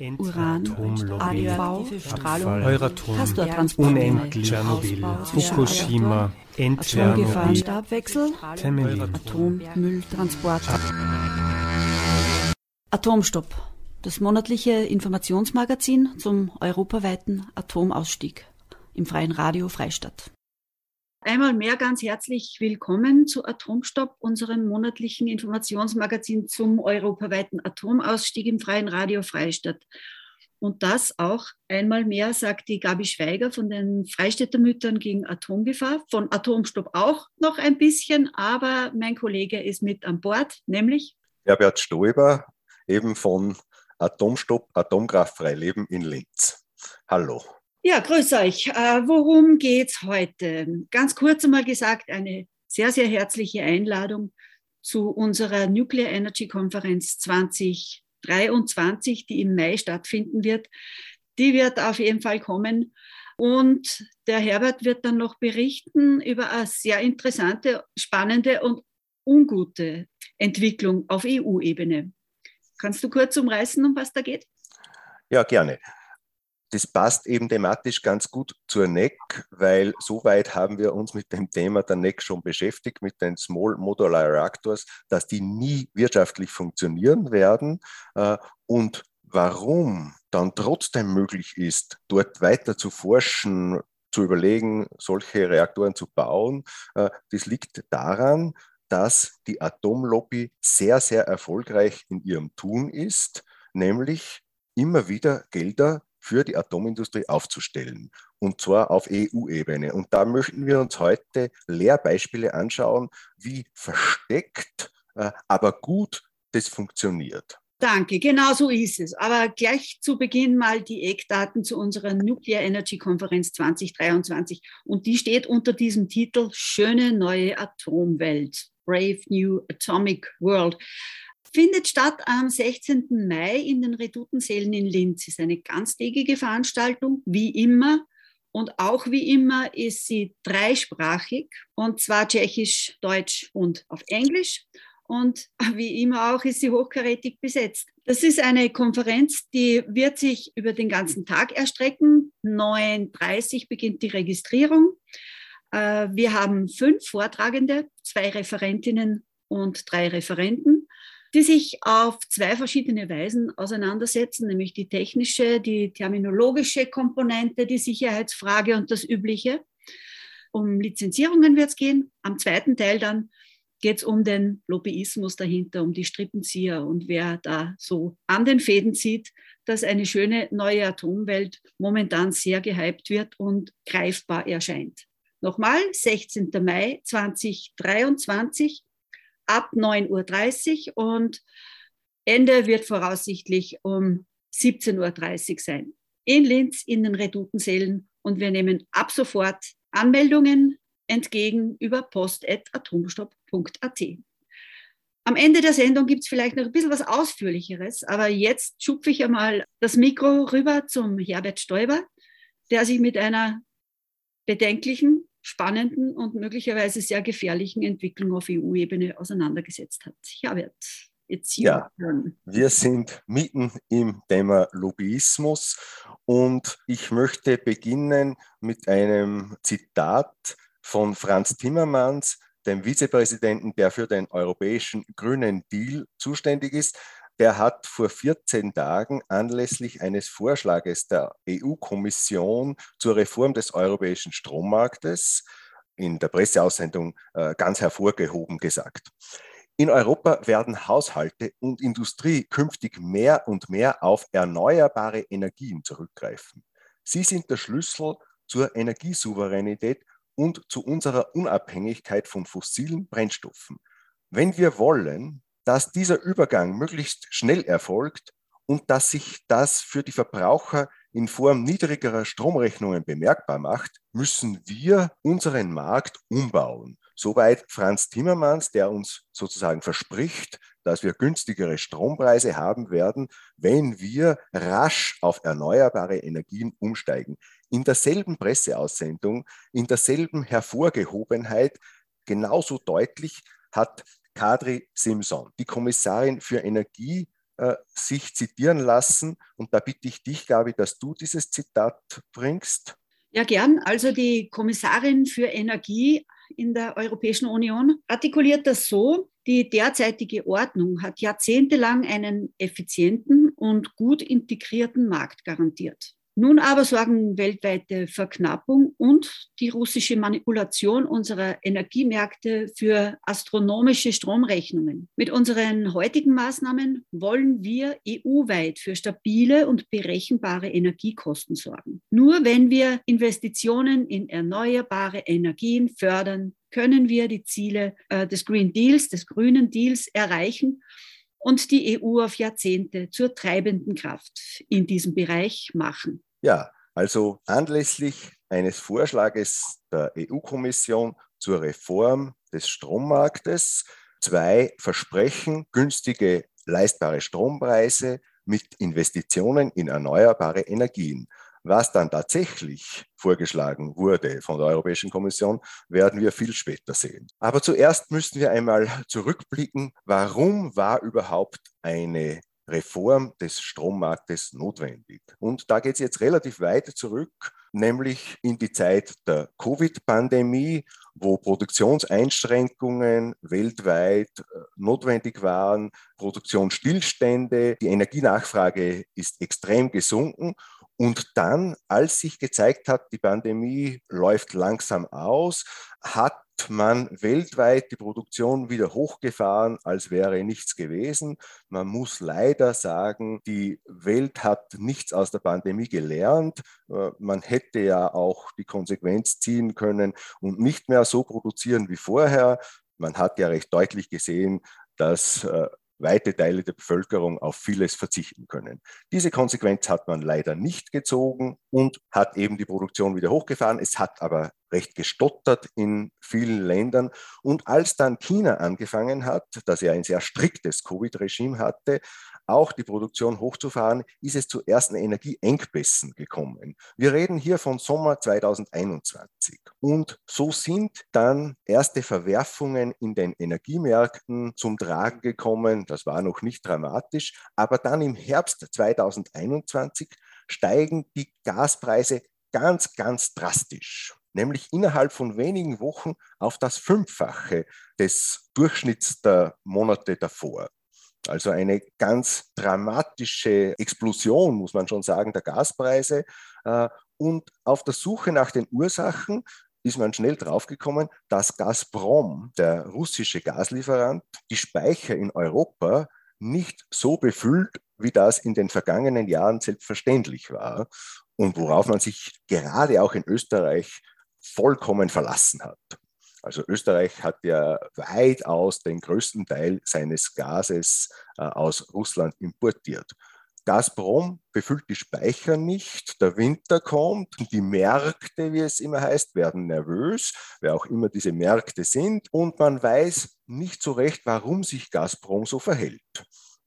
Uran, radioaktive Strahlung, Euratom, unendlich, Tschernobyl, Fukushima, Endtschernobyl, Stabwechsel, Temelin, Atommülltransport. Atomstopp, das monatliche Informationsmagazin zum europaweiten Atomausstieg im freien Radio Freistadt. Einmal mehr ganz herzlich willkommen zu Atomstopp, unserem monatlichen Informationsmagazin zum europaweiten Atomausstieg im freien Radio Freistadt. Und das auch einmal mehr, sagt die Gabi Schweiger von den Freistädter Müttern gegen Atomgefahr, von Atomstopp auch noch ein bisschen, aber mein Kollege ist mit an Bord, nämlich Herbert Stoiber, eben von Atomstopp, Atomkraftfrei Leben in Linz. Hallo. Ja, grüß euch. Äh, worum geht's heute? Ganz kurz einmal gesagt, eine sehr, sehr herzliche Einladung zu unserer Nuclear Energy Konferenz 2023, die im Mai stattfinden wird. Die wird auf jeden Fall kommen. Und der Herbert wird dann noch berichten über eine sehr interessante, spannende und ungute Entwicklung auf EU-Ebene. Kannst du kurz umreißen, um was da geht? Ja, gerne das passt eben thematisch ganz gut zur NEC, weil soweit haben wir uns mit dem Thema der NEC schon beschäftigt, mit den Small Modular Reactors, dass die nie wirtschaftlich funktionieren werden. Äh, und warum dann trotzdem möglich ist, dort weiter zu forschen, zu überlegen, solche Reaktoren zu bauen, äh, das liegt daran, dass die Atomlobby sehr, sehr erfolgreich in ihrem Tun ist, nämlich immer wieder Gelder für die Atomindustrie aufzustellen. Und zwar auf EU-Ebene. Und da möchten wir uns heute Lehrbeispiele anschauen, wie versteckt, äh, aber gut das funktioniert. Danke, genau so ist es. Aber gleich zu Beginn mal die Eckdaten zu unserer Nuclear Energy Konferenz 2023. Und die steht unter diesem Titel Schöne neue Atomwelt, Brave New Atomic World findet statt am 16. Mai in den Redutensälen in Linz. Ist eine ganztägige Veranstaltung, wie immer. Und auch wie immer ist sie dreisprachig, und zwar Tschechisch, Deutsch und auf Englisch. Und wie immer auch ist sie hochkarätig besetzt. Das ist eine Konferenz, die wird sich über den ganzen Tag erstrecken. 9.30 Uhr beginnt die Registrierung. Äh, wir haben fünf Vortragende, zwei Referentinnen und drei Referenten die sich auf zwei verschiedene Weisen auseinandersetzen, nämlich die technische, die terminologische Komponente, die Sicherheitsfrage und das Übliche. Um Lizenzierungen wird es gehen. Am zweiten Teil dann geht es um den Lobbyismus dahinter, um die Strippenzieher und wer da so an den Fäden zieht, dass eine schöne neue Atomwelt momentan sehr gehypt wird und greifbar erscheint. Nochmal, 16. Mai 2023 ab 9.30 Uhr und Ende wird voraussichtlich um 17.30 Uhr sein. In Linz in den Redutensälen und wir nehmen ab sofort Anmeldungen entgegen über post.atomstopp.at. Am Ende der Sendung gibt es vielleicht noch ein bisschen was Ausführlicheres, aber jetzt schupfe ich einmal das Mikro rüber zum Herbert Stoiber, der sich mit einer bedenklichen spannenden und möglicherweise sehr gefährlichen Entwicklung auf EU-Ebene auseinandergesetzt hat. Herbert, your ja. Wir sind mitten im Thema Lobbyismus und ich möchte beginnen mit einem Zitat von Franz Timmermans, dem Vizepräsidenten, der für den europäischen Grünen Deal zuständig ist, der hat vor 14 Tagen anlässlich eines Vorschlages der EU-Kommission zur Reform des europäischen Strommarktes in der Presseaussendung äh, ganz hervorgehoben gesagt. In Europa werden Haushalte und Industrie künftig mehr und mehr auf erneuerbare Energien zurückgreifen. Sie sind der Schlüssel zur Energiesouveränität und zu unserer Unabhängigkeit von fossilen Brennstoffen. Wenn wir wollen, dass dieser Übergang möglichst schnell erfolgt und dass sich das für die Verbraucher in Form niedrigerer Stromrechnungen bemerkbar macht, müssen wir unseren Markt umbauen. Soweit Franz Timmermans, der uns sozusagen verspricht, dass wir günstigere Strompreise haben werden, wenn wir rasch auf erneuerbare Energien umsteigen. In derselben Presseaussendung, in derselben Hervorgehobenheit, genauso deutlich hat Kadri Simson, die Kommissarin für Energie äh, sich zitieren lassen. Und da bitte ich dich, Gabi, dass du dieses Zitat bringst. Ja, gern. Also die Kommissarin für Energie in der Europäischen Union artikuliert das so, die derzeitige Ordnung hat jahrzehntelang einen effizienten und gut integrierten Markt garantiert. Nun aber sorgen weltweite Verknappung und die russische Manipulation unserer Energiemärkte für astronomische Stromrechnungen. Mit unseren heutigen Maßnahmen wollen wir EU-weit für stabile und berechenbare Energiekosten sorgen. Nur wenn wir Investitionen in erneuerbare Energien fördern, können wir die Ziele äh, des Green Deals, des grünen Deals erreichen und die EU auf Jahrzehnte zur treibenden Kraft in diesem Bereich machen. Ja, also anlässlich eines Vorschlages der EU-Kommission zur Reform des Strommarktes zwei Versprechen, günstige, leistbare Strompreise mit Investitionen in erneuerbare Energien. Was dann tatsächlich vorgeschlagen wurde von der Europäischen Kommission, werden wir viel später sehen. Aber zuerst müssen wir einmal zurückblicken, warum war überhaupt eine Reform des Strommarktes notwendig. Und da geht es jetzt relativ weit zurück, nämlich in die Zeit der Covid-Pandemie, wo Produktionseinschränkungen weltweit äh, notwendig waren, Produktionsstillstände, die Energienachfrage ist extrem gesunken und dann, als sich gezeigt hat, die Pandemie läuft langsam aus, hat man weltweit die Produktion wieder hochgefahren, als wäre nichts gewesen. Man muss leider sagen, die Welt hat nichts aus der Pandemie gelernt. Äh, man hätte ja auch die Konsequenz ziehen können und nicht mehr so produzieren wie vorher. Man hat ja recht deutlich gesehen, dass äh, weite Teile der Bevölkerung auf vieles verzichten können. Diese Konsequenz hat man leider nicht gezogen und hat eben die Produktion wieder hochgefahren. Es hat aber recht gestottert in vielen Ländern. Und als dann China angefangen hat, das ja ein sehr striktes Covid-Regime hatte, auch die Produktion hochzufahren, ist es zu ersten Energieengpässen gekommen. Wir reden hier von Sommer 2021. Und so sind dann erste Verwerfungen in den Energiemärkten zum Tragen gekommen. Das war noch nicht dramatisch. Aber dann im Herbst 2021 steigen die Gaspreise ganz, ganz drastisch nämlich innerhalb von wenigen Wochen auf das Fünffache des Durchschnitts der Monate davor. Also eine ganz dramatische Explosion, muss man schon sagen, der Gaspreise. Äh, und auf der Suche nach den Ursachen ist man schnell draufgekommen, dass Gazprom, der russische Gaslieferant, die Speicher in Europa nicht so befüllt, wie das in den vergangenen Jahren selbstverständlich war und worauf man sich gerade auch in Österreich vollkommen verlassen hat. Also Österreich hat ja weitaus den größten Teil seines Gases äh, aus Russland importiert. Gazprom befüllt die Speicher nicht, der Winter kommt, die Märkte, wie es immer heißt, werden nervös, wer auch immer diese Märkte sind, und man weiß nicht so recht, warum sich Gazprom so verhält.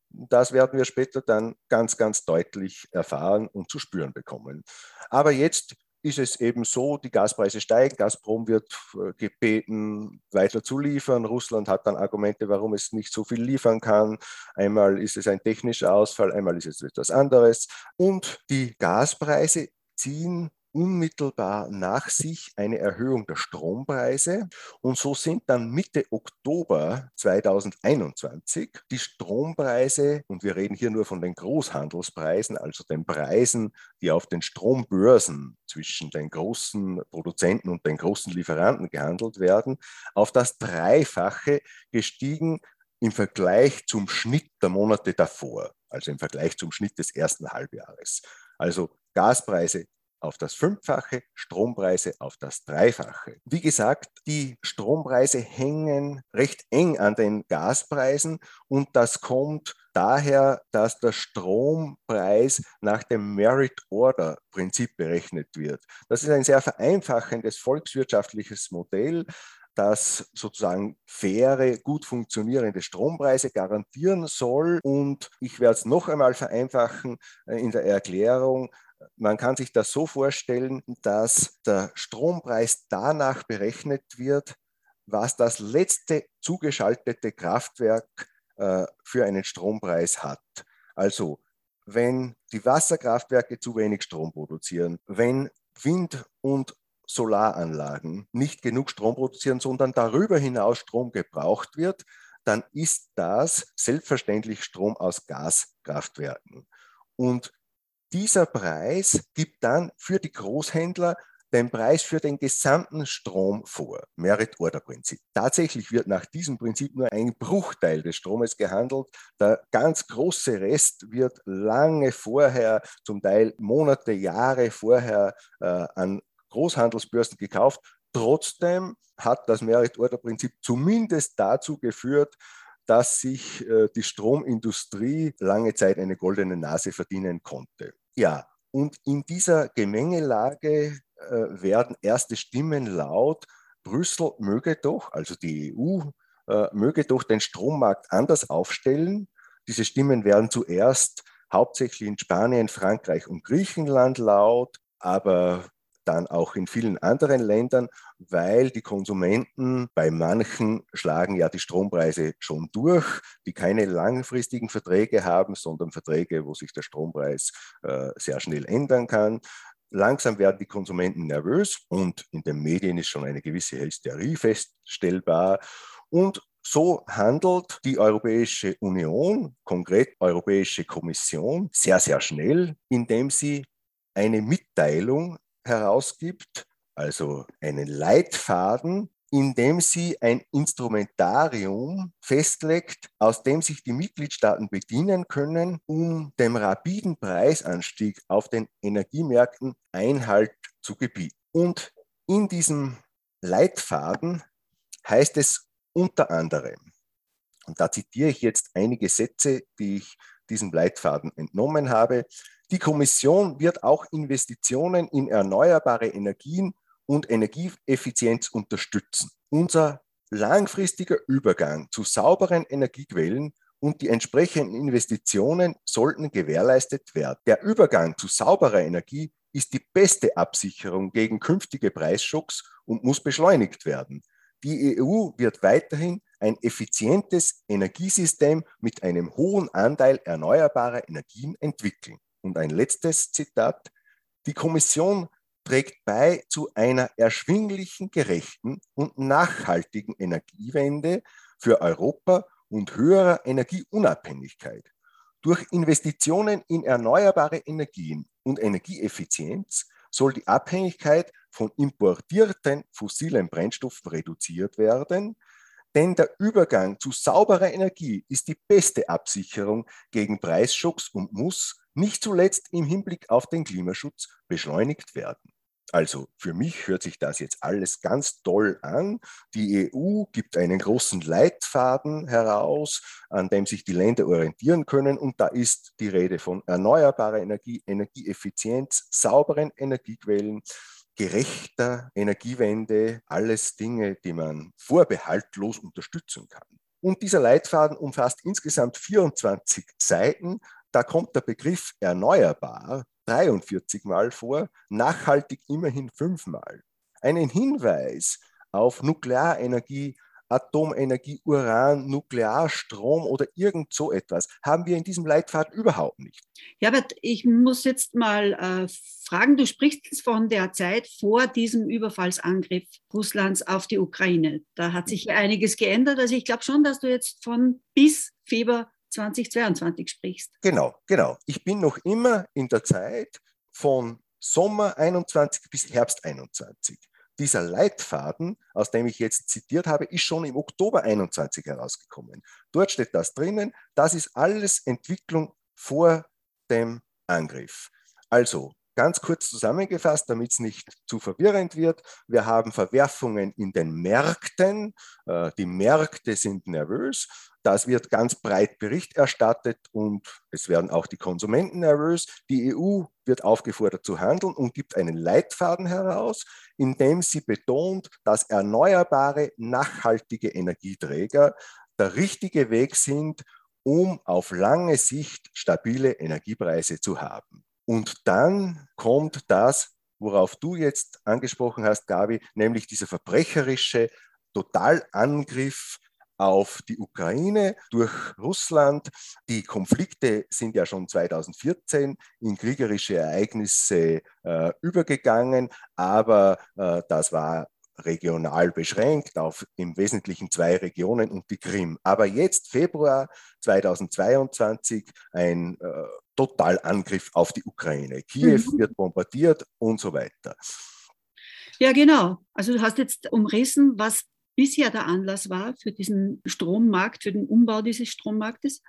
Das werden wir später dann ganz, ganz deutlich erfahren und zu spüren bekommen. Aber jetzt ist es eben so, die Gaspreise steigen, Gazprom wird äh, gebeten, weiter zu liefern. Russland hat dann Argumente, warum es nicht so viel liefern kann. Einmal ist es ein technischer Ausfall, einmal ist es etwas anderes. Und die Gaspreise ziehen unmittelbar nach sich eine Erhöhung der Strompreise. Und so sind dann Mitte Oktober 2021 die Strompreise, und wir reden hier nur von den Großhandelspreisen, also den Preisen, die auf den Strombörsen zwischen den großen Produzenten und den großen Lieferanten gehandelt werden, auf das Dreifache gestiegen im Vergleich zum Schnitt der Monate davor, also im Vergleich zum Schnitt des ersten Halbjahres. Also Gaspreise auf das Fünffache, Strompreise auf das Dreifache. Wie gesagt, die Strompreise hängen recht eng an den Gaspreisen und das kommt daher, dass der Strompreis nach dem Merit Order Prinzip berechnet wird. Das ist ein sehr vereinfachendes volkswirtschaftliches Modell, das sozusagen faire, gut funktionierende Strompreise garantieren soll. Und ich werde es noch einmal vereinfachen äh, in der Erklärung. Man kann sich das so vorstellen, dass der Strompreis danach berechnet wird, was das letzte zugeschaltete Kraftwerk äh, für einen Strompreis hat. Also wenn die Wasserkraftwerke zu wenig Strom produzieren, wenn Wind- und Solaranlagen nicht genug Strom produzieren, sondern darüber hinaus Strom gebraucht wird, dann ist das selbstverständlich Strom aus Gaskraftwerken. Und dieser Preis gibt dann für die Großhändler den Preis für den gesamten Strom vor. Merit-Order-Prinzip. Tatsächlich wird nach diesem Prinzip nur ein Bruchteil des Stromes gehandelt. Der ganz große Rest wird lange vorher, zum Teil Monate, Jahre vorher äh, an Großhandelsbörsen gekauft. Trotzdem hat das Merit-Order-Prinzip zumindest dazu geführt, dass sich äh, die Stromindustrie lange Zeit eine goldene Nase verdienen konnte. Ja, und in dieser Gemengelage äh, werden erste Stimmen laut, Brüssel möge doch, also die EU, äh, möge doch den Strommarkt anders aufstellen. Diese Stimmen werden zuerst hauptsächlich in Spanien, Frankreich und Griechenland laut, aber dann auch in vielen anderen Ländern, weil die Konsumenten bei manchen schlagen ja die Strompreise schon durch, die keine langfristigen Verträge haben, sondern Verträge, wo sich der Strompreis äh, sehr schnell ändern kann. Langsam werden die Konsumenten nervös und in den Medien ist schon eine gewisse Hysterie feststellbar. Und so handelt die Europäische Union, konkret Europäische Kommission, sehr, sehr schnell, indem sie eine Mitteilung herausgibt, also einen Leitfaden, in dem sie ein Instrumentarium festlegt, aus dem sich die Mitgliedstaaten bedienen können, um dem rapiden Preisanstieg auf den Energiemärkten Einhalt zu gebieten. Und in diesem Leitfaden heißt es unter anderem, und da zitiere ich jetzt einige Sätze, die ich diesem Leitfaden entnommen habe, die Kommission wird auch Investitionen in erneuerbare Energien und Energieeffizienz unterstützen. Unser langfristiger Übergang zu sauberen Energiequellen und die entsprechenden Investitionen sollten gewährleistet werden. Der Übergang zu sauberer Energie ist die beste Absicherung gegen künftige Preisschocks und muss beschleunigt werden. Die EU wird weiterhin ein effizientes Energiesystem mit einem hohen Anteil erneuerbarer Energien entwickeln. Und ein letztes Zitat. Die Kommission trägt bei zu einer erschwinglichen, gerechten und nachhaltigen Energiewende für Europa und höherer Energieunabhängigkeit. Durch Investitionen in erneuerbare Energien und Energieeffizienz soll die Abhängigkeit von importierten fossilen Brennstoffen reduziert werden, denn der Übergang zu sauberer Energie ist die beste Absicherung gegen Preisschocks und muss nicht zuletzt im Hinblick auf den Klimaschutz beschleunigt werden. Also für mich hört sich das jetzt alles ganz toll an. Die EU gibt einen großen Leitfaden heraus, an dem sich die Länder orientieren können. Und da ist die Rede von erneuerbarer Energie, Energieeffizienz, sauberen Energiequellen, gerechter Energiewende, alles Dinge, die man vorbehaltlos unterstützen kann. Und dieser Leitfaden umfasst insgesamt 24 Seiten da kommt der Begriff erneuerbar 43 Mal vor, nachhaltig immerhin fünfmal. Einen Hinweis auf Nuklearenergie, Atomenergie, Uran, Nuklearstrom oder irgend so etwas haben wir in diesem Leitfaden überhaupt nicht. Aber ich muss jetzt mal äh, fragen, du sprichst von der Zeit vor diesem Überfallsangriff Russlands auf die Ukraine. Da hat sich einiges geändert. Also ich glaube schon, dass du jetzt von bis Februar 2022 sprichst. Genau, genau. Ich bin noch immer in der Zeit von Sommer 21 bis Herbst 21. Dieser Leitfaden, aus dem ich jetzt zitiert habe, ist schon im Oktober 21 herausgekommen. Dort steht das drinnen. Das ist alles Entwicklung vor dem Angriff. Also Ganz kurz zusammengefasst, damit es nicht zu verwirrend wird. Wir haben Verwerfungen in den Märkten. Äh, die Märkte sind nervös. Das wird ganz breit Bericht erstattet und es werden auch die Konsumenten nervös. Die EU wird aufgefordert zu handeln und gibt einen Leitfaden heraus, in dem sie betont, dass erneuerbare, nachhaltige Energieträger der richtige Weg sind, um auf lange Sicht stabile Energiepreise zu haben. Und dann kommt das, worauf du jetzt angesprochen hast, Gabi, nämlich dieser verbrecherische Totalangriff auf die Ukraine durch Russland. Die Konflikte sind ja schon 2014 in kriegerische Ereignisse äh, übergegangen, aber äh, das war regional beschränkt auf im Wesentlichen zwei Regionen und die Krim. Aber jetzt, Februar 2022, ein äh, Totalangriff auf die Ukraine. Kiew mhm. wird bombardiert und so weiter. Ja, genau. Also du hast jetzt umrissen, was bisher der Anlass war für diesen Strommarkt, für den Umbau dieses Strommarktes.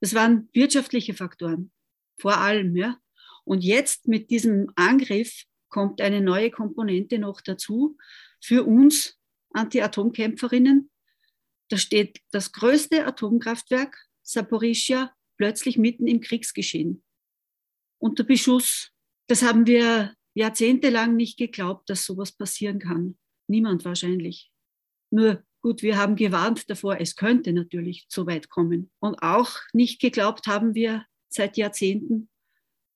Das waren wirtschaftliche Faktoren, vor allem. Ja. Und jetzt mit diesem Angriff kommt eine neue Komponente noch dazu für uns Anti-Atomkämpferinnen. Da steht das größte Atomkraftwerk, Saporischia, plötzlich mitten im Kriegsgeschehen. Unter Beschuss. Das haben wir jahrzehntelang nicht geglaubt, dass sowas passieren kann. Niemand wahrscheinlich. Nur gut, wir haben gewarnt davor, es könnte natürlich so weit kommen. Und auch nicht geglaubt haben wir seit Jahrzehnten,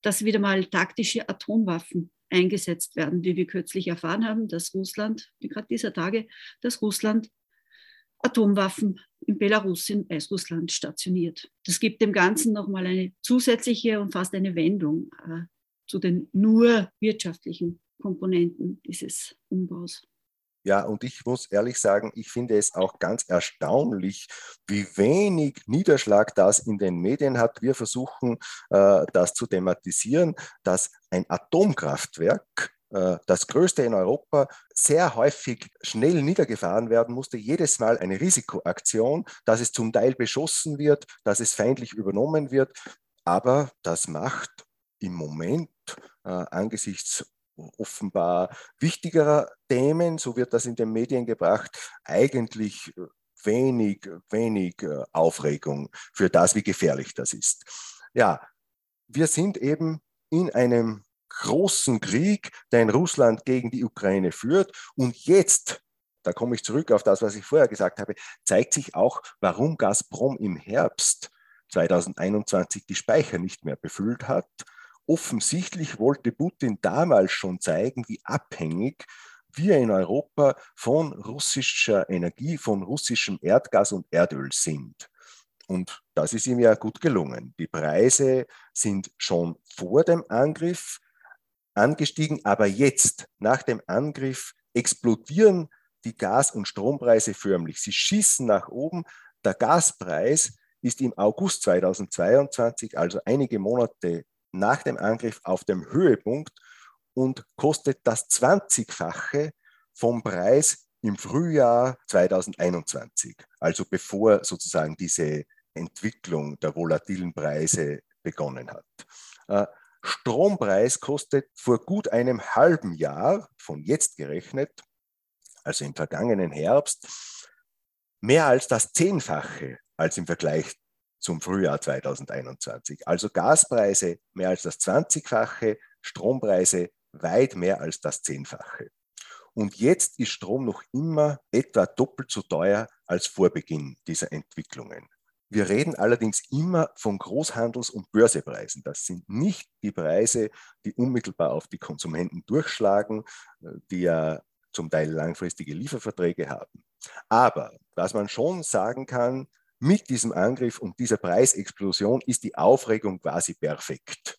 dass wieder mal taktische Atomwaffen eingesetzt werden, wie wir kürzlich erfahren haben, dass Russland, gerade dieser Tage, dass Russland Atomwaffen in Belarus, in Weißrussland stationiert. Das gibt dem Ganzen nochmal eine zusätzliche und fast eine Wendung äh, zu den nur wirtschaftlichen Komponenten dieses Umbaus. Ja, und ich muss ehrlich sagen, ich finde es auch ganz erstaunlich, wie wenig Niederschlag das in den Medien hat. Wir versuchen, äh, das zu thematisieren, dass ein Atomkraftwerk, äh, das größte in Europa, sehr häufig schnell niedergefahren werden musste. Jedes Mal eine Risikoaktion, dass es zum Teil beschossen wird, dass es feindlich übernommen wird. Aber das macht im Moment äh, angesichts offenbar wichtigerer Themen, so wird das in den Medien gebracht, eigentlich wenig, wenig äh, Aufregung für das, wie gefährlich das ist. Ja, wir sind eben in einem großen Krieg, den Russland gegen die Ukraine führt. Und jetzt, da komme ich zurück auf das, was ich vorher gesagt habe, zeigt sich auch, warum Gazprom im Herbst 2021 die Speicher nicht mehr befüllt hat Offensichtlich wollte Putin damals schon zeigen, wie abhängig wir in Europa von russischer Energie, von russischem Erdgas und Erdöl sind. Und das ist ihm ja gut gelungen. Die Preise sind schon vor dem Angriff angestiegen, aber jetzt, nach dem Angriff, explodieren die Gas- und Strompreise förmlich. Sie schießen nach oben. Der Gaspreis ist im August 2022, also einige Monate nach dem Angriff auf dem Höhepunkt und kostet das 20-fache vom Preis im Frühjahr 2021, also bevor sozusagen diese Entwicklung der volatilen Preise begonnen hat. Äh, Strompreis kostet vor gut einem halben Jahr, von jetzt gerechnet, also im vergangenen Herbst, mehr als das Zehnfache als im Vergleich zum Frühjahr 2021. Also Gaspreise mehr als das 20-fache, Strompreise weit mehr als das 10-fache. Und jetzt ist Strom noch immer etwa doppelt so teuer als vor Beginn dieser Entwicklungen. Wir reden allerdings immer von Großhandels- und Börsepreisen. Das sind nicht die Preise, die unmittelbar auf die Konsumenten durchschlagen, die ja zum Teil langfristige Lieferverträge haben. Aber was man schon sagen kann, mit diesem Angriff und dieser Preisexplosion ist die Aufregung quasi perfekt.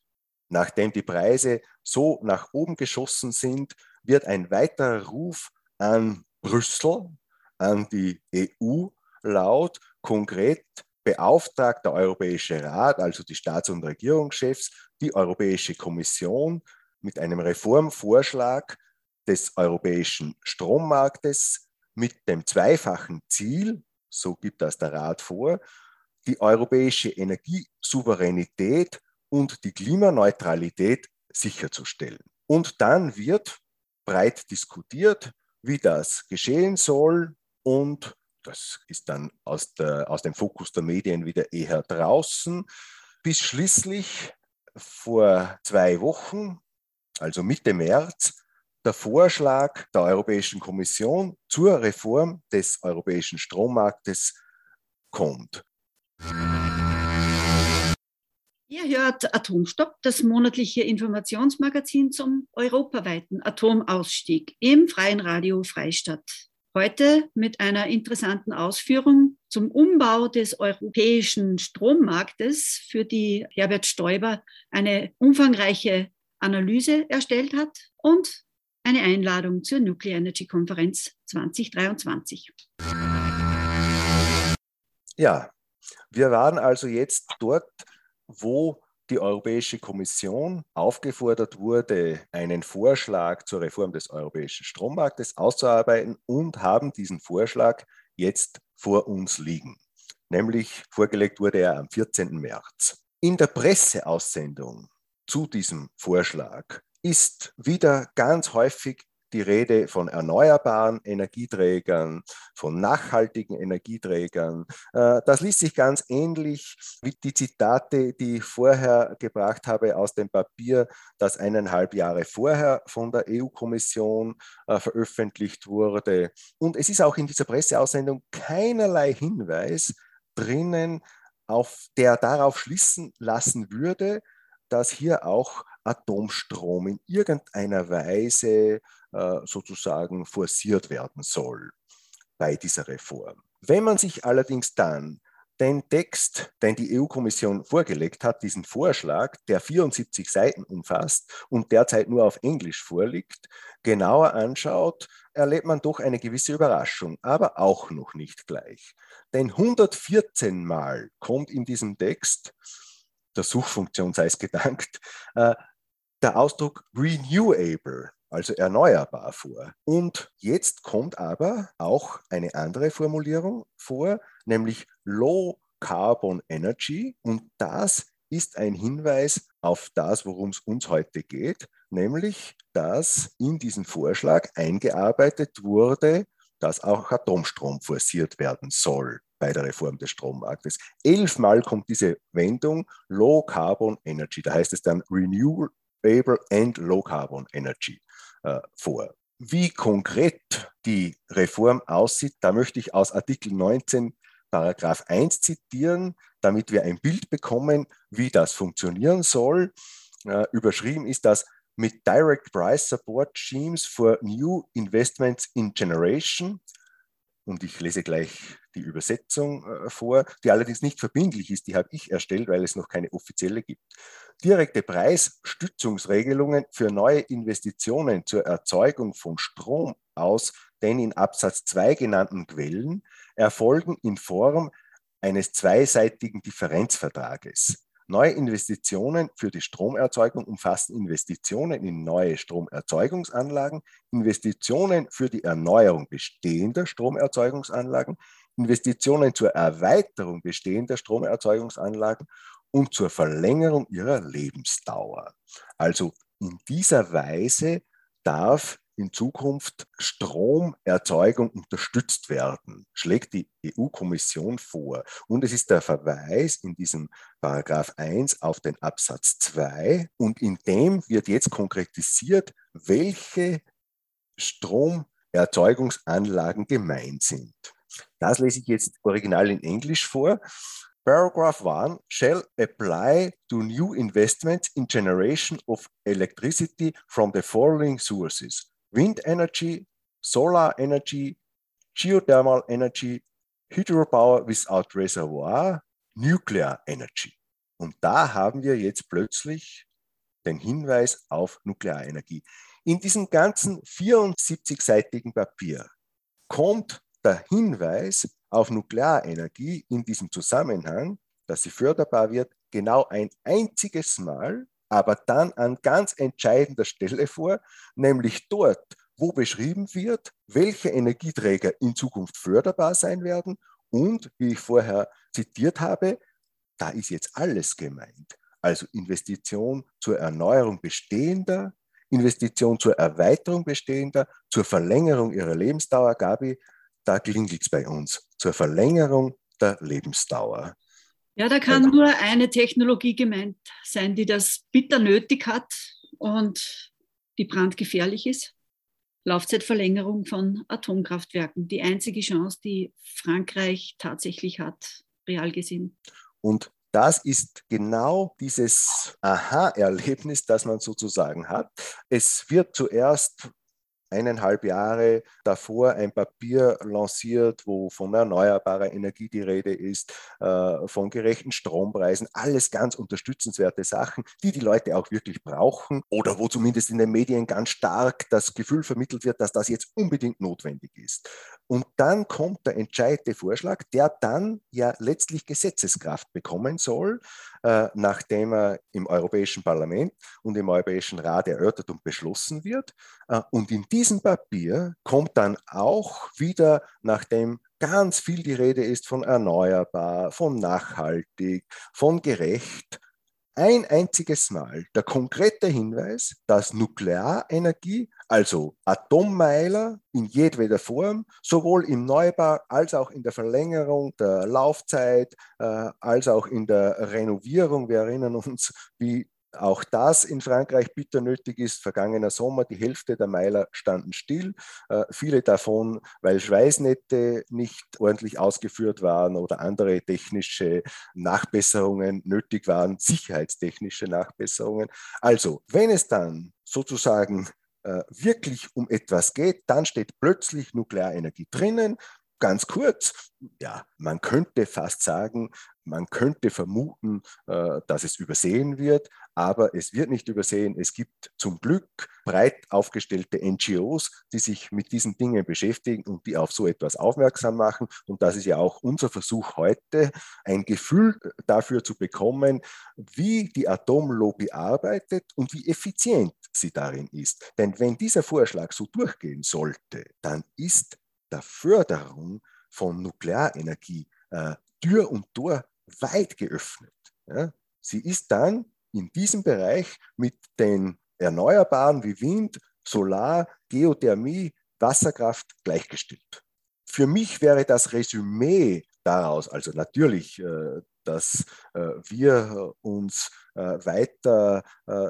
Nachdem die Preise so nach oben geschossen sind, wird ein weiterer Ruf an Brüssel, an die EU laut. Konkret beauftragt der Europäische Rat, also die Staats- und Regierungschefs, die Europäische Kommission mit einem Reformvorschlag des europäischen Strommarktes mit dem zweifachen Ziel, so gibt das der Rat vor, die europäische Energiesouveränität und die Klimaneutralität sicherzustellen. Und dann wird breit diskutiert, wie das geschehen soll. Und das ist dann aus, der, aus dem Fokus der Medien wieder eher draußen, bis schließlich vor zwei Wochen, also Mitte März, der Vorschlag der Europäischen Kommission zur Reform des europäischen Strommarktes kommt. Ihr hört Atomstopp, das monatliche Informationsmagazin zum europaweiten Atomausstieg im Freien Radio Freistadt. Heute mit einer interessanten Ausführung zum Umbau des europäischen Strommarktes für die Herbert Stoiber eine umfangreiche Analyse erstellt hat und eine Einladung zur Nuclear Energy Konferenz 2023. Ja, wir waren also jetzt dort, wo die Europäische Kommission aufgefordert wurde, einen Vorschlag zur Reform des europäischen Strommarktes auszuarbeiten und haben diesen Vorschlag jetzt vor uns liegen. Nämlich vorgelegt wurde er am 14. März. In der Presseaussendung zu diesem Vorschlag ist wieder ganz häufig die Rede von erneuerbaren Energieträgern, von nachhaltigen Energieträgern. Äh, das liest sich ganz ähnlich wie die Zitate, die ich vorher gebracht habe aus dem Papier, das eineinhalb Jahre vorher von der EU-Kommission äh, veröffentlicht wurde. Und es ist auch in dieser Presseaussendung keinerlei Hinweis drinnen, auf der darauf schließen lassen würde, dass hier auch Atomstrom in irgendeiner Weise äh, sozusagen forciert werden soll bei dieser Reform. Wenn man sich allerdings dann den Text, den die EU-Kommission vorgelegt hat, diesen Vorschlag, der 74 Seiten umfasst und derzeit nur auf Englisch vorliegt, genauer anschaut, erlebt man doch eine gewisse Überraschung, aber auch noch nicht gleich. Denn 114 Mal kommt in diesem Text, der Suchfunktion sei es gedankt, äh, der Ausdruck renewable, also erneuerbar vor. Und jetzt kommt aber auch eine andere Formulierung vor, nämlich Low Carbon Energy. Und das ist ein Hinweis auf das, worum es uns heute geht, nämlich dass in diesen Vorschlag eingearbeitet wurde, dass auch Atomstrom forciert werden soll bei der Reform des Strommarktes. Elfmal kommt diese Wendung Low Carbon Energy. Da heißt es dann Renewable and Low Carbon Energy äh, vor. Wie konkret die Reform aussieht, da möchte ich aus Artikel 19 Paragraph 1 zitieren, damit wir ein Bild bekommen, wie das funktionieren soll. Äh, überschrieben ist das mit Direct Price Support Schemes for New Investments in Generation. Und ich lese gleich die Übersetzung äh, vor, die allerdings nicht verbindlich ist, die habe ich erstellt, weil es noch keine offizielle gibt. Direkte Preisstützungsregelungen für neue Investitionen zur Erzeugung von Strom aus den in Absatz 2 genannten Quellen erfolgen in Form eines zweiseitigen Differenzvertrages. Neue Investitionen für die Stromerzeugung umfassen Investitionen in neue Stromerzeugungsanlagen, Investitionen für die Erneuerung bestehender Stromerzeugungsanlagen, Investitionen zur Erweiterung bestehender Stromerzeugungsanlagen und zur Verlängerung ihrer Lebensdauer. Also in dieser Weise darf in Zukunft Stromerzeugung unterstützt werden, schlägt die EU-Kommission vor. Und es ist der Verweis in diesem Paragraph 1 auf den Absatz 2 und in dem wird jetzt konkretisiert, welche Stromerzeugungsanlagen gemeint sind. Das lese ich jetzt original in Englisch vor. Paragraph 1 shall apply to new investments in generation of electricity from the following sources wind energy, solar energy, geothermal energy, hydropower without reservoir, nuclear energy. Und da haben wir jetzt plötzlich den Hinweis auf Nuklearenergie. In diesem ganzen 74-seitigen Papier kommt der Hinweis auf Nuklearenergie in diesem Zusammenhang, dass sie förderbar wird, genau ein einziges Mal aber dann an ganz entscheidender Stelle vor, nämlich dort, wo beschrieben wird, welche Energieträger in Zukunft förderbar sein werden und, wie ich vorher zitiert habe, da ist jetzt alles gemeint. Also Investition zur Erneuerung bestehender, Investition zur Erweiterung bestehender, zur Verlängerung ihrer Lebensdauer, Gabi, da klingelt es bei uns, zur Verlängerung der Lebensdauer. Ja, da kann nur eine Technologie gemeint sein, die das bitter nötig hat und die brandgefährlich ist. Laufzeitverlängerung von Atomkraftwerken. Die einzige Chance, die Frankreich tatsächlich hat, real gesehen. Und das ist genau dieses Aha-Erlebnis, das man sozusagen hat. Es wird zuerst eineinhalb Jahre davor ein Papier lanciert, wo von erneuerbarer Energie die Rede ist, äh, von gerechten Strompreisen, alles ganz unterstützenswerte Sachen, die die Leute auch wirklich brauchen oder wo zumindest in den Medien ganz stark das Gefühl vermittelt wird, dass das jetzt unbedingt notwendig ist. Und dann kommt der entscheidende Vorschlag, der dann ja letztlich Gesetzeskraft bekommen soll, nachdem er im Europäischen Parlament und im Europäischen Rat erörtert und beschlossen wird. Äh, und in diesem Papier kommt dann auch wieder, nachdem ganz viel die Rede ist von erneuerbar, von nachhaltig, von gerecht, ein einziges Mal. Der konkrete Hinweis, dass Nuklearenergie, also Atommeiler in jedweder Form, sowohl im Neubau als auch in der Verlängerung der Laufzeit, äh, als auch in der Renovierung, wir erinnern uns, wie auch das in Frankreich bitter nötig ist. Vergangener Sommer, die Hälfte der Meiler standen still. Äh, viele davon, weil Schweißnetze nicht ordentlich ausgeführt waren oder andere technische Nachbesserungen nötig waren, sicherheitstechnische Nachbesserungen. Also, wenn es dann sozusagen äh, wirklich um etwas geht, dann steht plötzlich Nuklearenergie drinnen. Ganz kurz, ja, man könnte fast sagen, man könnte vermuten, äh, dass es übersehen wird, aber es wird nicht übersehen. Es gibt zum Glück breit aufgestellte NGOs, die sich mit diesen Dingen beschäftigen und die auf so etwas aufmerksam machen. Und das ist ja auch unser Versuch heute, ein Gefühl dafür zu bekommen, wie die Atomlobby arbeitet und wie effizient sie darin ist. Denn wenn dieser Vorschlag so durchgehen sollte, dann ist der Förderung von Nuklearenergie äh, Tür und Tor weit geöffnet. Ja. Sie ist dann in diesem Bereich mit den Erneuerbaren wie Wind, Solar, Geothermie, Wasserkraft gleichgestellt. Für mich wäre das Resümee daraus, also natürlich, äh, dass äh, wir uns äh, weiter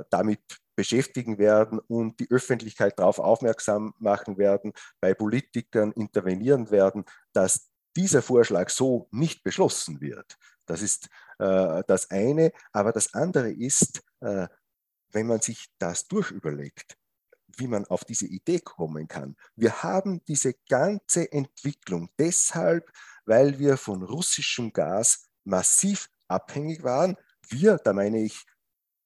damit beschäftigen werden und die Öffentlichkeit darauf aufmerksam machen werden, bei Politikern intervenieren werden, dass dieser Vorschlag so nicht beschlossen wird. Das ist äh, das eine. Aber das andere ist, äh, wenn man sich das durchüberlegt, wie man auf diese Idee kommen kann. Wir haben diese ganze Entwicklung deshalb, weil wir von russischem Gas massiv abhängig waren. Wir, da meine ich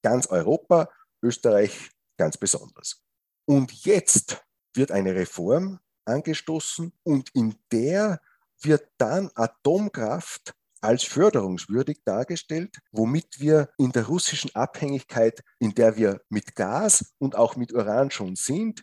ganz Europa, Österreich ganz besonders. Und jetzt wird eine Reform angestoßen und in der wird dann Atomkraft als förderungswürdig dargestellt, womit wir in der russischen Abhängigkeit, in der wir mit Gas und auch mit Uran schon sind,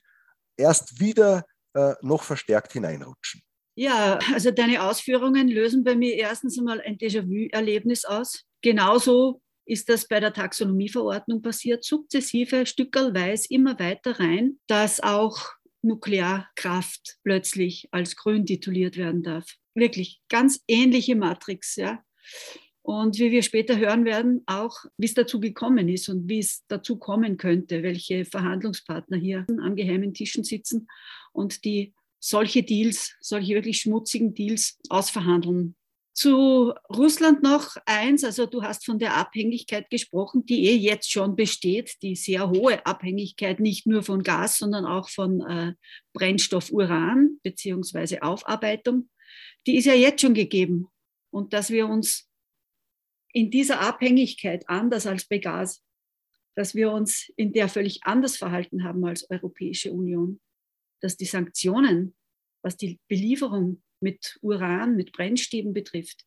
erst wieder äh, noch verstärkt hineinrutschen. Ja, also deine Ausführungen lösen bei mir erstens einmal ein Déjà-vu-Erlebnis aus. Genauso ist das bei der Taxonomieverordnung passiert, sukzessive, stückerweise immer weiter rein, dass auch Nuklearkraft plötzlich als grün tituliert werden darf. Wirklich ganz ähnliche Matrix, ja. Und wie wir später hören werden, auch wie es dazu gekommen ist und wie es dazu kommen könnte, welche Verhandlungspartner hier an geheimen Tischen sitzen und die solche Deals, solche wirklich schmutzigen Deals ausverhandeln zu Russland noch eins, also du hast von der Abhängigkeit gesprochen, die eh jetzt schon besteht, die sehr hohe Abhängigkeit nicht nur von Gas, sondern auch von äh, Brennstoff Uran beziehungsweise Aufarbeitung, die ist ja jetzt schon gegeben. Und dass wir uns in dieser Abhängigkeit anders als bei Gas, dass wir uns in der völlig anders verhalten haben als Europäische Union, dass die Sanktionen, was die Belieferung mit Uran, mit Brennstäben betrifft,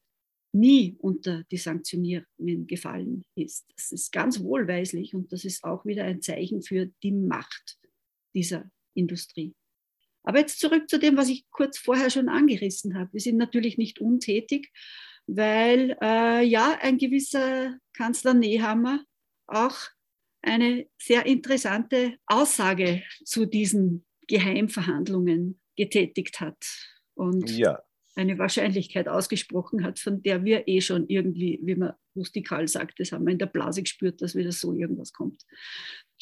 nie unter die Sanktionierungen gefallen ist. Das ist ganz wohlweislich und das ist auch wieder ein Zeichen für die Macht dieser Industrie. Aber jetzt zurück zu dem, was ich kurz vorher schon angerissen habe. Wir sind natürlich nicht untätig, weil äh, ja ein gewisser Kanzler Nehammer auch eine sehr interessante Aussage zu diesen Geheimverhandlungen getätigt hat und ja. eine Wahrscheinlichkeit ausgesprochen hat, von der wir eh schon irgendwie, wie man rustikal sagt, das haben wir in der Blase gespürt, dass wieder so irgendwas kommt.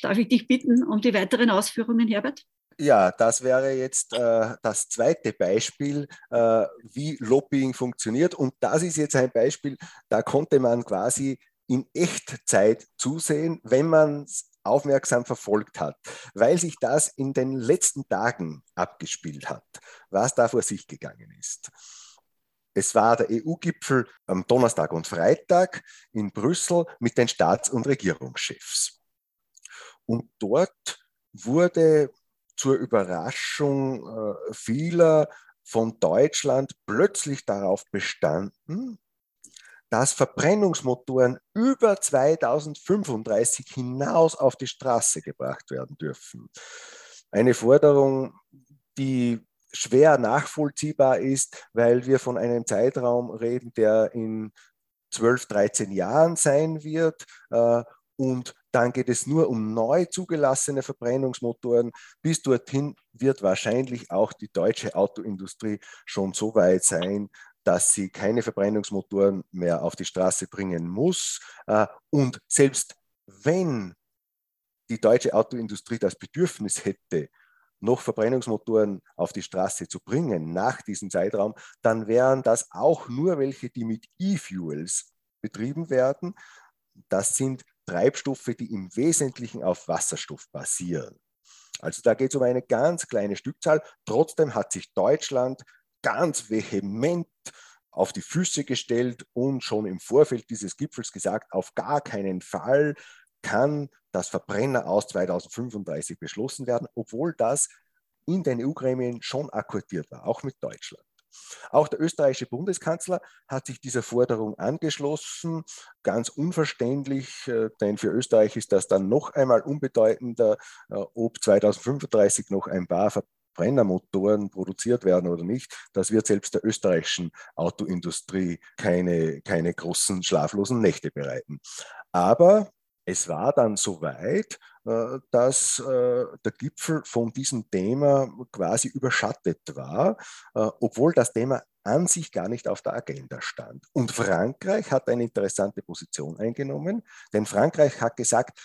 Darf ich dich bitten um die weiteren Ausführungen, Herbert? Ja, das wäre jetzt äh, das zweite Beispiel, äh, wie Lobbying funktioniert. Und das ist jetzt ein Beispiel, da konnte man quasi in Echtzeit zusehen, wenn man aufmerksam verfolgt hat, weil sich das in den letzten Tagen abgespielt hat, was da vor sich gegangen ist. Es war der EU-Gipfel am Donnerstag und Freitag in Brüssel mit den Staats- und Regierungschefs. Und dort wurde zur Überraschung äh, vieler von Deutschland plötzlich darauf bestanden, dass Verbrennungsmotoren über 2035 hinaus auf die Straße gebracht werden dürfen. Eine Forderung, die schwer nachvollziehbar ist, weil wir von einem Zeitraum reden, der in 12, 13 Jahren sein wird. Äh, und dann geht es nur um neu zugelassene Verbrennungsmotoren. Bis dorthin wird wahrscheinlich auch die deutsche Autoindustrie schon so weit sein, dass sie keine Verbrennungsmotoren mehr auf die Straße bringen muss. Äh, und selbst wenn die deutsche Autoindustrie das Bedürfnis hätte, noch Verbrennungsmotoren auf die Straße zu bringen nach diesem Zeitraum, dann wären das auch nur welche, die mit E-Fuels betrieben werden. Das sind Treibstoffe, die im Wesentlichen auf Wasserstoff basieren. Also da geht es um eine ganz kleine Stückzahl. Trotzdem hat sich Deutschland ganz vehement auf die Füße gestellt und schon im Vorfeld dieses Gipfels gesagt, auf gar keinen Fall kann das Verbrenner aus 2035 beschlossen werden, obwohl das in den EU-Gremien schon akkordiert war, auch mit Deutschland. Auch der österreichische Bundeskanzler hat sich dieser Forderung angeschlossen, ganz unverständlich, äh, denn für Österreich ist das dann noch einmal unbedeutender, äh, ob 2035 noch ein paar Verbrennermotoren produziert werden oder nicht. Das wird selbst der österreichischen Autoindustrie keine, keine großen schlaflosen Nächte bereiten. Aber es war dann so weit, äh, dass äh, der Gipfel von diesem Thema quasi überschattet war, äh, obwohl das Thema an sich gar nicht auf der Agenda stand. Und Frankreich hat eine interessante Position eingenommen, denn Frankreich hat gesagt,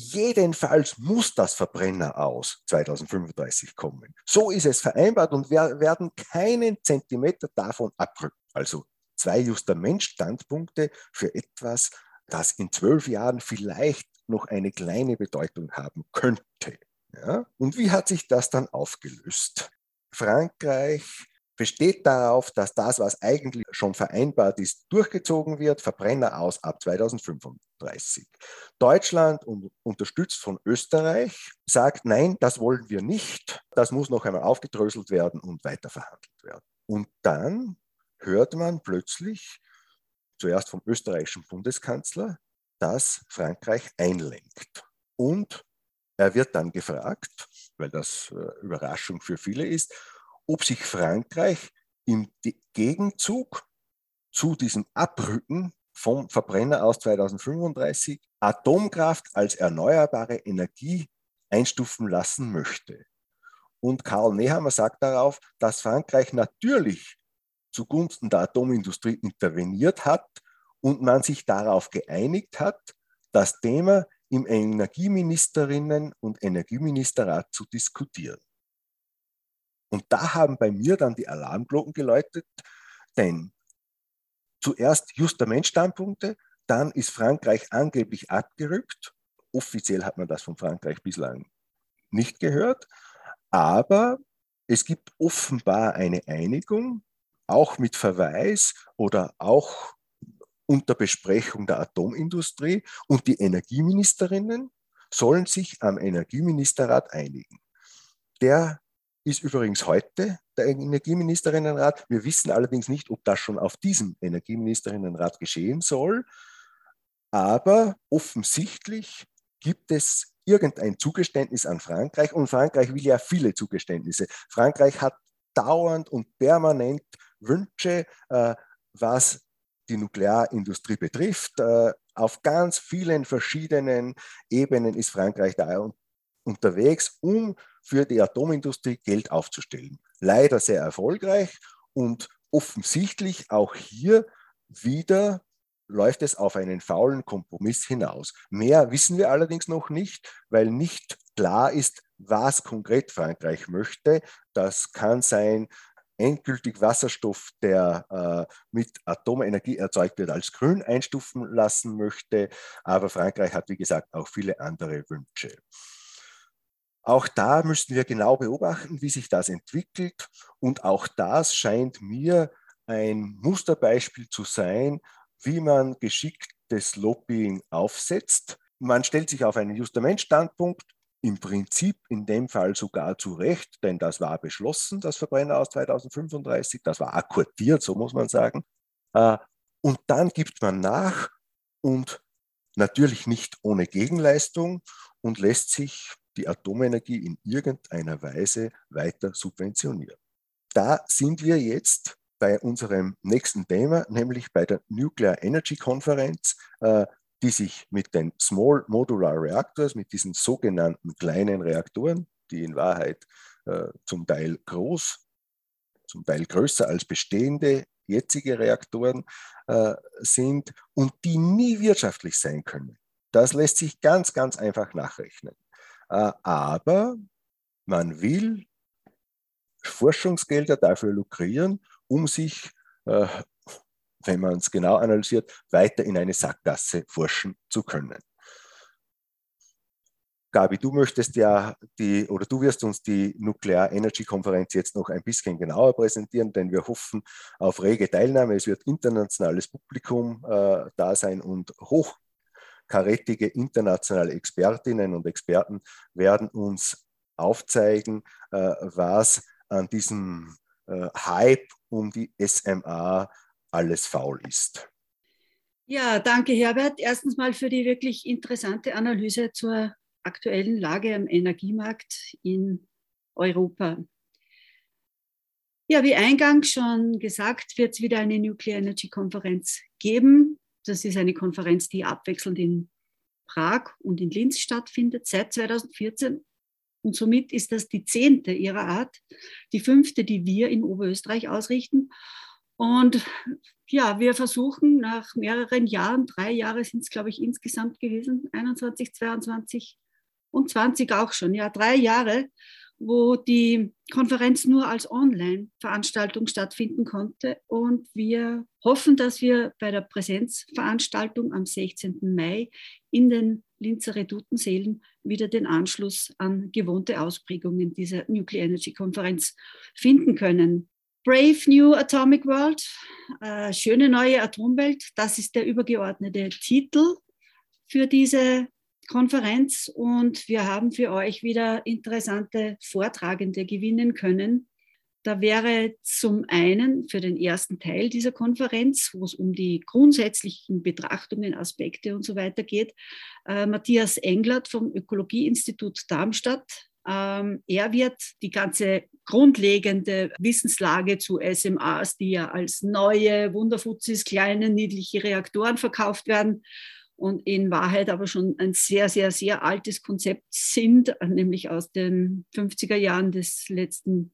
jedenfalls muss das Verbrenner aus 2035 kommen. So ist es vereinbart und wir werden keinen Zentimeter davon abrücken. Also zwei Justamentstandpunkte für etwas, das in zwölf Jahren vielleicht noch eine kleine Bedeutung haben könnte. Ja? Und wie hat sich das dann aufgelöst? Frankreich besteht darauf, dass das, was eigentlich schon vereinbart ist, durchgezogen wird, Verbrenner aus ab 2035. Deutschland, unterstützt von Österreich, sagt, nein, das wollen wir nicht, das muss noch einmal aufgedröselt werden und weiter verhandelt werden. Und dann hört man plötzlich, zuerst vom österreichischen Bundeskanzler, dass Frankreich einlenkt. Und er wird dann gefragt, weil das äh, Überraschung für viele ist, ob sich Frankreich im Gegenzug zu diesem Abrücken vom Verbrenner aus 2035 Atomkraft als erneuerbare Energie einstufen lassen möchte. Und Karl Nehammer sagt darauf, dass Frankreich natürlich zugunsten der Atomindustrie interveniert hat und man sich darauf geeinigt hat, das Thema im Energieministerinnen und Energieministerrat zu diskutieren. Und da haben bei mir dann die Alarmglocken geläutet, denn zuerst Justament-Standpunkte, dann ist Frankreich angeblich abgerückt. Offiziell hat man das von Frankreich bislang nicht gehört, aber es gibt offenbar eine Einigung, auch mit Verweis oder auch unter Besprechung der Atomindustrie und die Energieministerinnen sollen sich am Energieministerrat einigen. Der ist übrigens heute der Energieministerinnenrat. Wir wissen allerdings nicht, ob das schon auf diesem Energieministerinnenrat geschehen soll. Aber offensichtlich gibt es irgendein Zugeständnis an Frankreich und Frankreich will ja viele Zugeständnisse. Frankreich hat dauernd und permanent Wünsche, äh, was die Nuklearindustrie betrifft. Äh, auf ganz vielen verschiedenen Ebenen ist Frankreich da unterwegs, um für die Atomindustrie Geld aufzustellen. Leider sehr erfolgreich und offensichtlich auch hier wieder läuft es auf einen faulen Kompromiss hinaus. Mehr wissen wir allerdings noch nicht, weil nicht klar ist, was konkret Frankreich möchte. Das kann sein endgültig Wasserstoff, der äh, mit Atomenergie erzeugt wird, als grün einstufen lassen möchte. Aber Frankreich hat, wie gesagt, auch viele andere Wünsche. Auch da müssten wir genau beobachten, wie sich das entwickelt. Und auch das scheint mir ein Musterbeispiel zu sein, wie man geschicktes Lobbying aufsetzt. Man stellt sich auf einen Justamentstandpunkt, im Prinzip in dem Fall sogar zu Recht, denn das war beschlossen, das Verbrenner aus 2035, das war akkordiert, so muss man sagen. Äh, und dann gibt man nach und natürlich nicht ohne Gegenleistung und lässt sich die Atomenergie in irgendeiner Weise weiter subventionieren. Da sind wir jetzt bei unserem nächsten Thema, nämlich bei der Nuclear Energy Konferenz, äh, die sich mit den Small Modular Reactors, mit diesen sogenannten kleinen Reaktoren, die in Wahrheit äh, zum Teil groß, zum Teil größer als bestehende jetzige Reaktoren äh, sind und die nie wirtschaftlich sein können. Das lässt sich ganz, ganz einfach nachrechnen. Äh, aber man will Forschungsgelder dafür lukrieren, um sich äh, wenn man es genau analysiert, weiter in eine Sackgasse forschen zu können. Gabi, du möchtest ja die, oder du wirst uns die Nuclear Energy Konferenz jetzt noch ein bisschen genauer präsentieren, denn wir hoffen auf rege Teilnahme. Es wird internationales Publikum äh, da sein und hochkarätige internationale Expertinnen und Experten werden uns aufzeigen, äh, was an diesem äh, Hype um die SMA alles faul ist. Ja, danke Herbert. Erstens mal für die wirklich interessante Analyse zur aktuellen Lage am Energiemarkt in Europa. Ja, wie eingangs schon gesagt, wird es wieder eine Nuclear Energy Konferenz geben. Das ist eine Konferenz, die abwechselnd in Prag und in Linz stattfindet seit 2014. Und somit ist das die zehnte ihrer Art, die fünfte, die wir in Oberösterreich ausrichten. Und ja, wir versuchen nach mehreren Jahren, drei Jahre sind es, glaube ich, insgesamt gewesen, 21, 22 und 20 auch schon, ja, drei Jahre, wo die Konferenz nur als Online-Veranstaltung stattfinden konnte. Und wir hoffen, dass wir bei der Präsenzveranstaltung am 16. Mai in den Linzer Redutenseelen wieder den Anschluss an gewohnte Ausprägungen dieser Nuclear Energy Konferenz finden können. Brave New Atomic World, äh, schöne neue Atomwelt, das ist der übergeordnete Titel für diese Konferenz und wir haben für euch wieder interessante Vortragende gewinnen können. Da wäre zum einen für den ersten Teil dieser Konferenz, wo es um die grundsätzlichen Betrachtungen, Aspekte und so weiter geht, äh, Matthias Englert vom Ökologieinstitut Darmstadt ähm, er wird die ganze grundlegende Wissenslage zu SMAs, die ja als neue Wunderfuzis, kleine, niedliche Reaktoren verkauft werden und in Wahrheit aber schon ein sehr, sehr, sehr altes Konzept sind, nämlich aus den 50er Jahren des letzten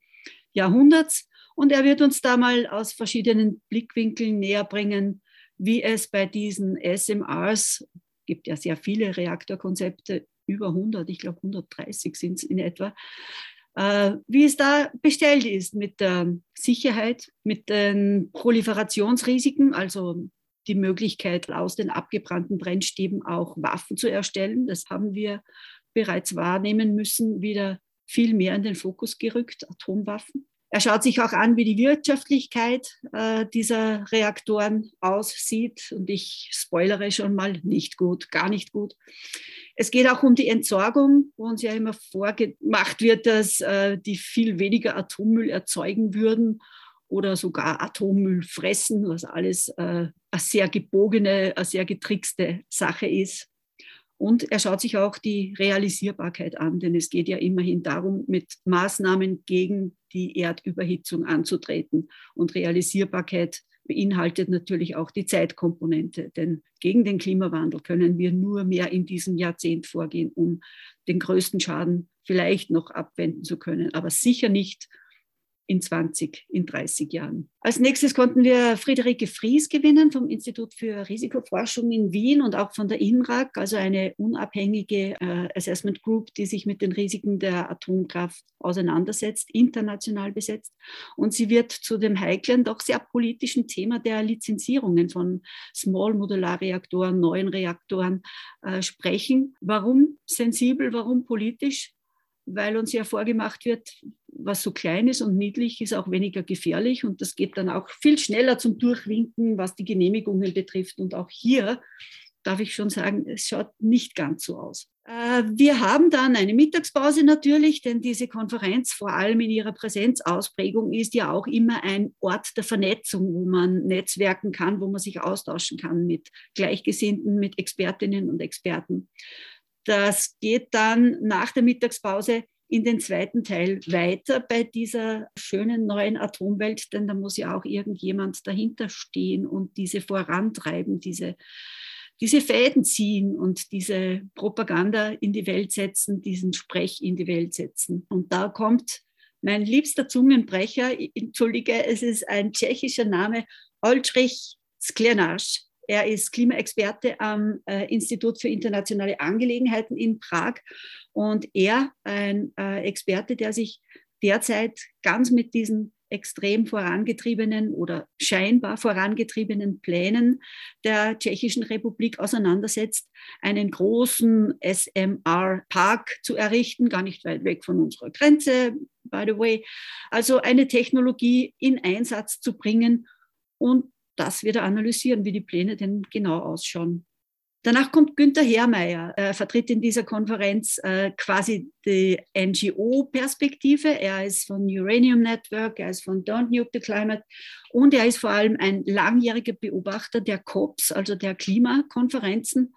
Jahrhunderts. Und er wird uns da mal aus verschiedenen Blickwinkeln näher bringen, wie es bei diesen SMRs, gibt ja sehr viele Reaktorkonzepte, über 100, ich glaube 130 sind es in etwa, äh, wie es da bestellt ist mit der Sicherheit, mit den Proliferationsrisiken, also die Möglichkeit, aus den abgebrannten Brennstäben auch Waffen zu erstellen. Das haben wir bereits wahrnehmen müssen, wieder viel mehr in den Fokus gerückt, Atomwaffen. Er schaut sich auch an, wie die Wirtschaftlichkeit äh, dieser Reaktoren aussieht. Und ich spoilere schon mal, nicht gut, gar nicht gut. Es geht auch um die Entsorgung, wo uns ja immer vorgemacht wird, dass äh, die viel weniger Atommüll erzeugen würden oder sogar Atommüll fressen, was alles äh, eine sehr gebogene, eine sehr getrickste Sache ist. Und er schaut sich auch die Realisierbarkeit an, denn es geht ja immerhin darum, mit Maßnahmen gegen die Erdüberhitzung anzutreten. Und Realisierbarkeit beinhaltet natürlich auch die Zeitkomponente, denn gegen den Klimawandel können wir nur mehr in diesem Jahrzehnt vorgehen, um den größten Schaden vielleicht noch abwenden zu können, aber sicher nicht in 20, in 30 Jahren. Als nächstes konnten wir Friederike Fries gewinnen vom Institut für Risikoforschung in Wien und auch von der INRAG, also eine unabhängige äh, Assessment Group, die sich mit den Risiken der Atomkraft auseinandersetzt, international besetzt. Und sie wird zu dem heiklen, doch sehr politischen Thema der Lizenzierungen von Small Modular Reaktoren, neuen Reaktoren äh, sprechen. Warum sensibel, warum politisch? Weil uns ja vorgemacht wird, was so klein ist und niedlich, ist auch weniger gefährlich. Und das geht dann auch viel schneller zum Durchwinken, was die Genehmigungen betrifft. Und auch hier darf ich schon sagen, es schaut nicht ganz so aus. Äh, wir haben dann eine Mittagspause natürlich, denn diese Konferenz vor allem in ihrer Präsenzausprägung ist ja auch immer ein Ort der Vernetzung, wo man netzwerken kann, wo man sich austauschen kann mit Gleichgesinnten, mit Expertinnen und Experten. Das geht dann nach der Mittagspause in den zweiten Teil weiter bei dieser schönen neuen Atomwelt, denn da muss ja auch irgendjemand dahinter stehen und diese vorantreiben, diese, diese Fäden ziehen und diese Propaganda in die Welt setzen, diesen Sprech in die Welt setzen. Und da kommt mein liebster Zungenbrecher, entschuldige, es ist ein tschechischer Name, Oldrich Sklenasch. Er ist Klimaexperte am äh, Institut für internationale Angelegenheiten in Prag und er, ein äh, Experte, der sich derzeit ganz mit diesen extrem vorangetriebenen oder scheinbar vorangetriebenen Plänen der Tschechischen Republik auseinandersetzt, einen großen SMR-Park zu errichten, gar nicht weit weg von unserer Grenze, by the way. Also eine Technologie in Einsatz zu bringen und das wieder analysieren, wie die Pläne denn genau ausschauen. Danach kommt Günther Herrmeier, er vertritt in dieser Konferenz äh, quasi die NGO-Perspektive. Er ist von Uranium Network, er ist von Don't Nuke the Climate und er ist vor allem ein langjähriger Beobachter der COPs, also der Klimakonferenzen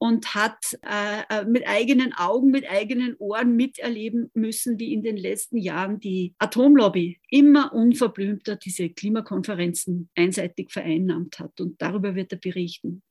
und hat äh, äh, mit eigenen Augen, mit eigenen Ohren miterleben müssen, wie in den letzten Jahren die Atomlobby immer unverblümter diese Klimakonferenzen einseitig vereinnahmt hat. Und darüber wird er berichten.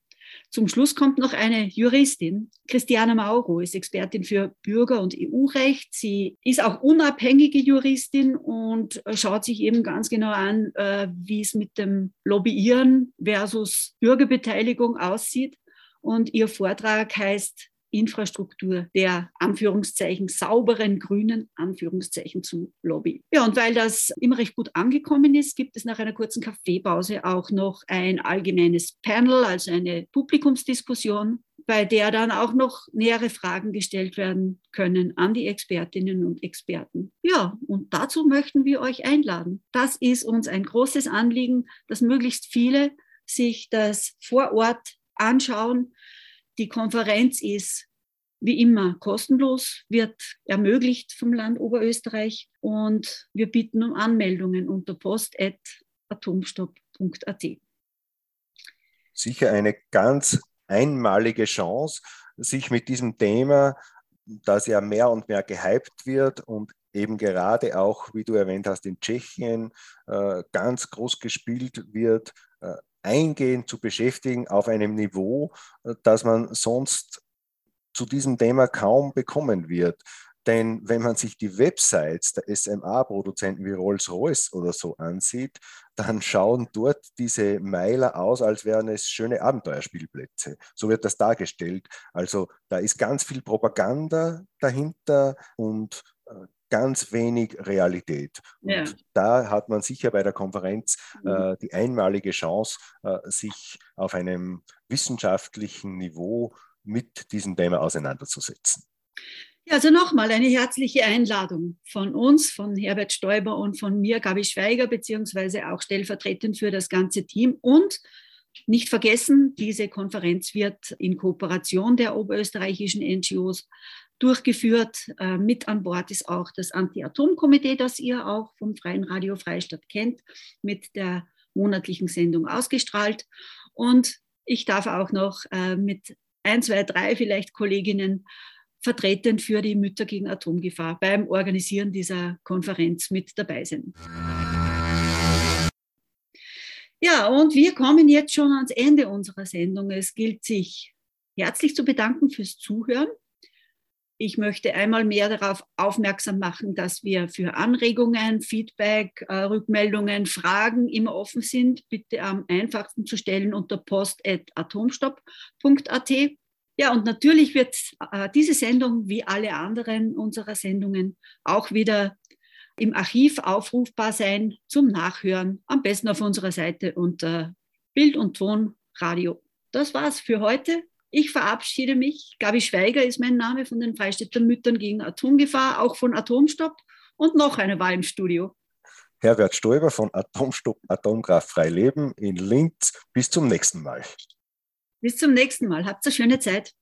Zum Schluss kommt noch eine Juristin. Christiana Mauro ist Expertin für Bürger- und EU-Recht. Sie ist auch unabhängige Juristin und schaut sich eben ganz genau an, äh, wie es mit dem Lobbyieren versus Bürgerbeteiligung aussieht. Und ihr Vortrag heißt Infrastruktur der Anführungszeichen sauberen grünen Anführungszeichen zu Lobby. Ja, und weil das immer recht gut angekommen ist, gibt es nach einer kurzen Kaffeepause auch noch ein allgemeines Panel, also eine Publikumsdiskussion, bei der dann auch noch nähere Fragen gestellt werden können an die Expertinnen und Experten. Ja, und dazu möchten wir euch einladen. Das ist uns ein großes Anliegen, dass möglichst viele sich das vor Ort anschauen. Die Konferenz ist wie immer kostenlos, wird ermöglicht vom Land Oberösterreich und wir bitten um Anmeldungen unter post.atomstopp.at. Sicher eine ganz einmalige Chance, sich mit diesem Thema, das ja mehr und mehr gehypt wird und eben gerade auch, wie du erwähnt hast, in Tschechien äh, ganz groß gespielt wird, äh, eingehend zu beschäftigen auf einem Niveau, äh, das man sonst zu diesem Thema kaum bekommen wird. Denn wenn man sich die Websites der SMA-Produzenten wie Rolls-Royce oder so ansieht, dann schauen dort diese Meiler aus, als wären es schöne Abenteuerspielplätze. So wird das dargestellt. Also da ist ganz viel Propaganda dahinter und äh, ganz wenig Realität. Ja. Und da hat man sicher bei der Konferenz mhm. äh, die einmalige Chance, äh, sich auf einem wissenschaftlichen Niveau mit diesem Thema auseinanderzusetzen. Ja, also nochmal eine herzliche Einladung von uns, von Herbert Stoiber und von mir, Gabi Schweiger, beziehungsweise auch stellvertretend für das ganze Team. Und nicht vergessen, diese Konferenz wird in Kooperation der oberösterreichischen NGOs durchgeführt. Äh, mit an Bord ist auch das Anti-Atom-Komitee, das ihr auch vom Freien Radio Freistadt kennt, mit der monatlichen Sendung ausgestrahlt. Und ich darf auch noch äh, mit ein, zwei, drei vielleicht Kolleginnen vertretend für die Mütter gegen Atomgefahr beim Organisieren dieser Konferenz mit dabei sein. Ja, und wir kommen jetzt schon ans Ende unserer Sendung. Es gilt sich herzlich zu bedanken fürs Zuhören Ich möchte einmal mehr darauf aufmerksam machen, dass wir für Anregungen, Feedback, äh, Rückmeldungen, Fragen immer offen sind. Bitte am einfachsten zu stellen unter post.atomstopp.at. Ja, und natürlich wird äh, diese Sendung wie alle anderen unserer Sendungen auch wieder im Archiv aufrufbar sein zum Nachhören. Am besten auf unserer Seite unter Bild und Ton Radio. Das war's für heute. Ich verabschiede mich. Gabi Schweiger ist mein Name von den Freistädter Müttern gegen Atomgefahr, auch von Atomstopp. Und noch eine war im Studio. Herbert Stoiber von Atomstopp Atomkraft frei leben in Linz. Bis zum nächsten Mal. Bis zum nächsten Mal. Habt eine schöne Zeit.